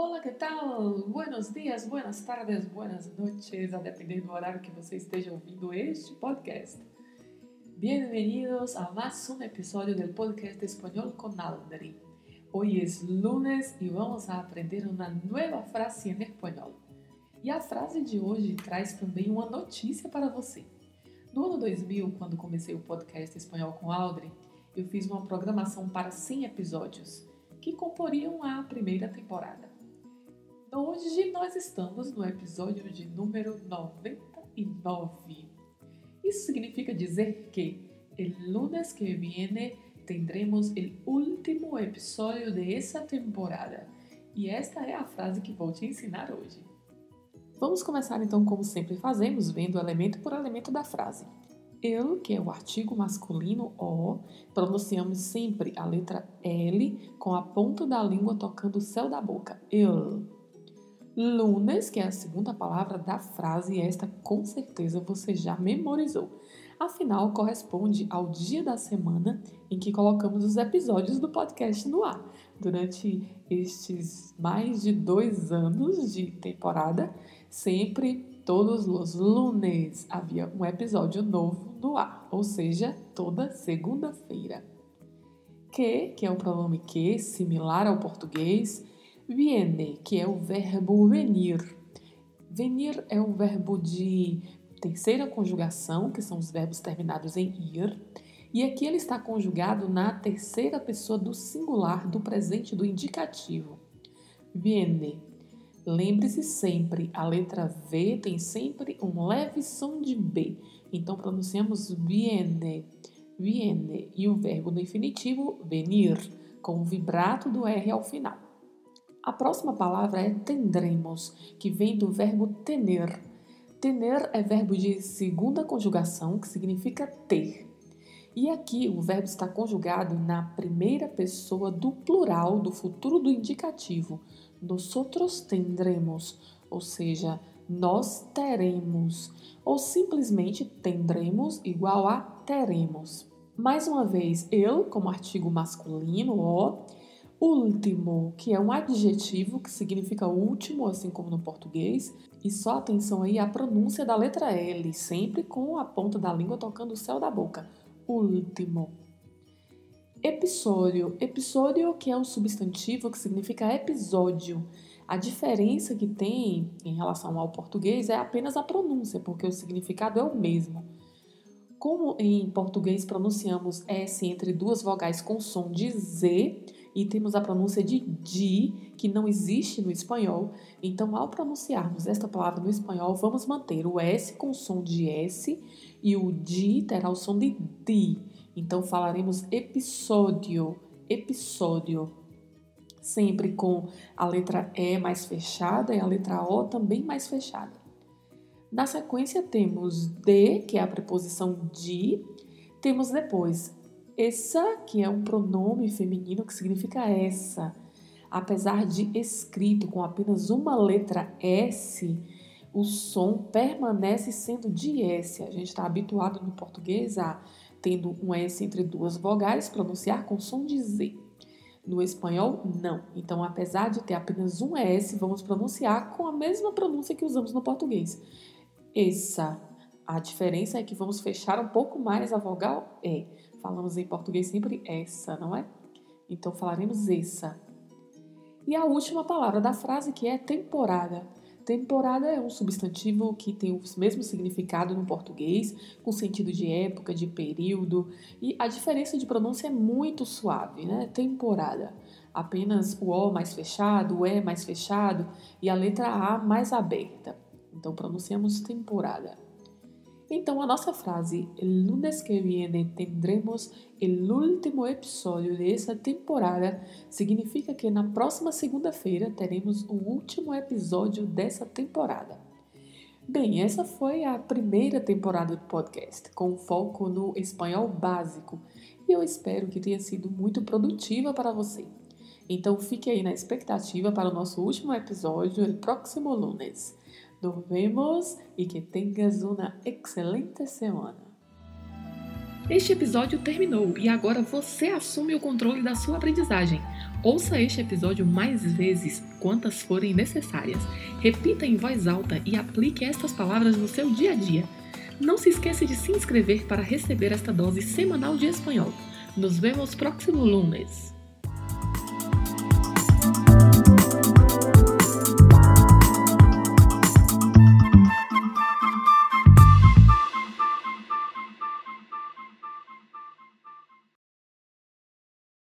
Olá, que tal? Buenos dias, buenas tardes, buenas noches, a depender do horário que você esteja ouvindo este podcast. Bienvenidos a más un episodio del podcast Español con Aldri. Hoy es lunes y vamos a aprender uma nova frase em espanhol. E a frase de hoje traz também uma notícia para você. No ano 2000, quando comecei o podcast Espanhol com Aldri, eu fiz uma programação para 100 episódios, que comporiam a primeira temporada. Hoje nós estamos no episódio de número 99. Isso significa dizer que el lunes que viene tendremos el último episódio de essa temporada. E esta é a frase que vou te ensinar hoje. Vamos começar então, como sempre fazemos, vendo elemento por elemento da frase. El, que é o artigo masculino o, pronunciamos sempre a letra L com a ponta da língua tocando o céu da boca. El. Lunes, que é a segunda palavra da frase, e esta com certeza você já memorizou. Afinal, corresponde ao dia da semana em que colocamos os episódios do podcast no ar. Durante estes mais de dois anos de temporada, sempre todos os lunes havia um episódio novo no ar, ou seja, toda segunda-feira. Que, que é o pronome que, similar ao português, Viene, que é o verbo venir. Venir é o verbo de terceira conjugação, que são os verbos terminados em ir, e aqui ele está conjugado na terceira pessoa do singular do presente do indicativo. Viene. Lembre-se sempre, a letra V tem sempre um leve som de B, então pronunciamos viene, viene, e o verbo no infinitivo venir, com o vibrato do R ao final. A próxima palavra é tendremos, que vem do verbo tener. Tener é verbo de segunda conjugação, que significa ter. E aqui o verbo está conjugado na primeira pessoa do plural do futuro do indicativo. Nosotros tendremos, ou seja, nós teremos, ou simplesmente tendremos igual a teremos. Mais uma vez, eu como artigo masculino, o, Último, que é um adjetivo que significa último, assim como no português, e só atenção aí à pronúncia da letra L, sempre com a ponta da língua tocando o céu da boca. Último. Episódio. Episódio que é um substantivo que significa episódio. A diferença que tem em relação ao português é apenas a pronúncia, porque o significado é o mesmo. Como em português pronunciamos S entre duas vogais com som de Z, e temos a pronúncia de di, que não existe no espanhol. Então, ao pronunciarmos esta palavra no espanhol, vamos manter o S com som de S e o di terá o som de di. Então, falaremos episódio, episódio, sempre com a letra E mais fechada e a letra O também mais fechada. Na sequência, temos de, que é a preposição de, temos depois essa, que é um pronome feminino que significa essa. Apesar de escrito com apenas uma letra S, o som permanece sendo de S. A gente está habituado no português a, tendo um S entre duas vogais, pronunciar com som de Z. No espanhol, não. Então, apesar de ter apenas um S, vamos pronunciar com a mesma pronúncia que usamos no português. Essa. A diferença é que vamos fechar um pouco mais a vogal E. Falamos em português sempre essa, não é? Então falaremos essa. E a última palavra da frase que é temporada. Temporada é um substantivo que tem o mesmo significado no português, com sentido de época, de período, e a diferença de pronúncia é muito suave, né? Temporada. Apenas o O mais fechado, o E mais fechado e a letra A mais aberta. Então pronunciamos temporada. Então, a nossa frase, el lunes que viene tendremos el último episódio dessa temporada, significa que na próxima segunda-feira teremos o último episódio dessa temporada. Bem, essa foi a primeira temporada do podcast, com foco no espanhol básico, e eu espero que tenha sido muito produtiva para você. Então fique aí na expectativa para o nosso último episódio, o próximo lunes. Nos vemos e que tenhas uma excelente semana. Este episódio terminou e agora você assume o controle da sua aprendizagem. Ouça este episódio mais vezes, quantas forem necessárias. Repita em voz alta e aplique estas palavras no seu dia a dia. Não se esqueça de se inscrever para receber esta dose semanal de espanhol. Nos vemos próximo lunes.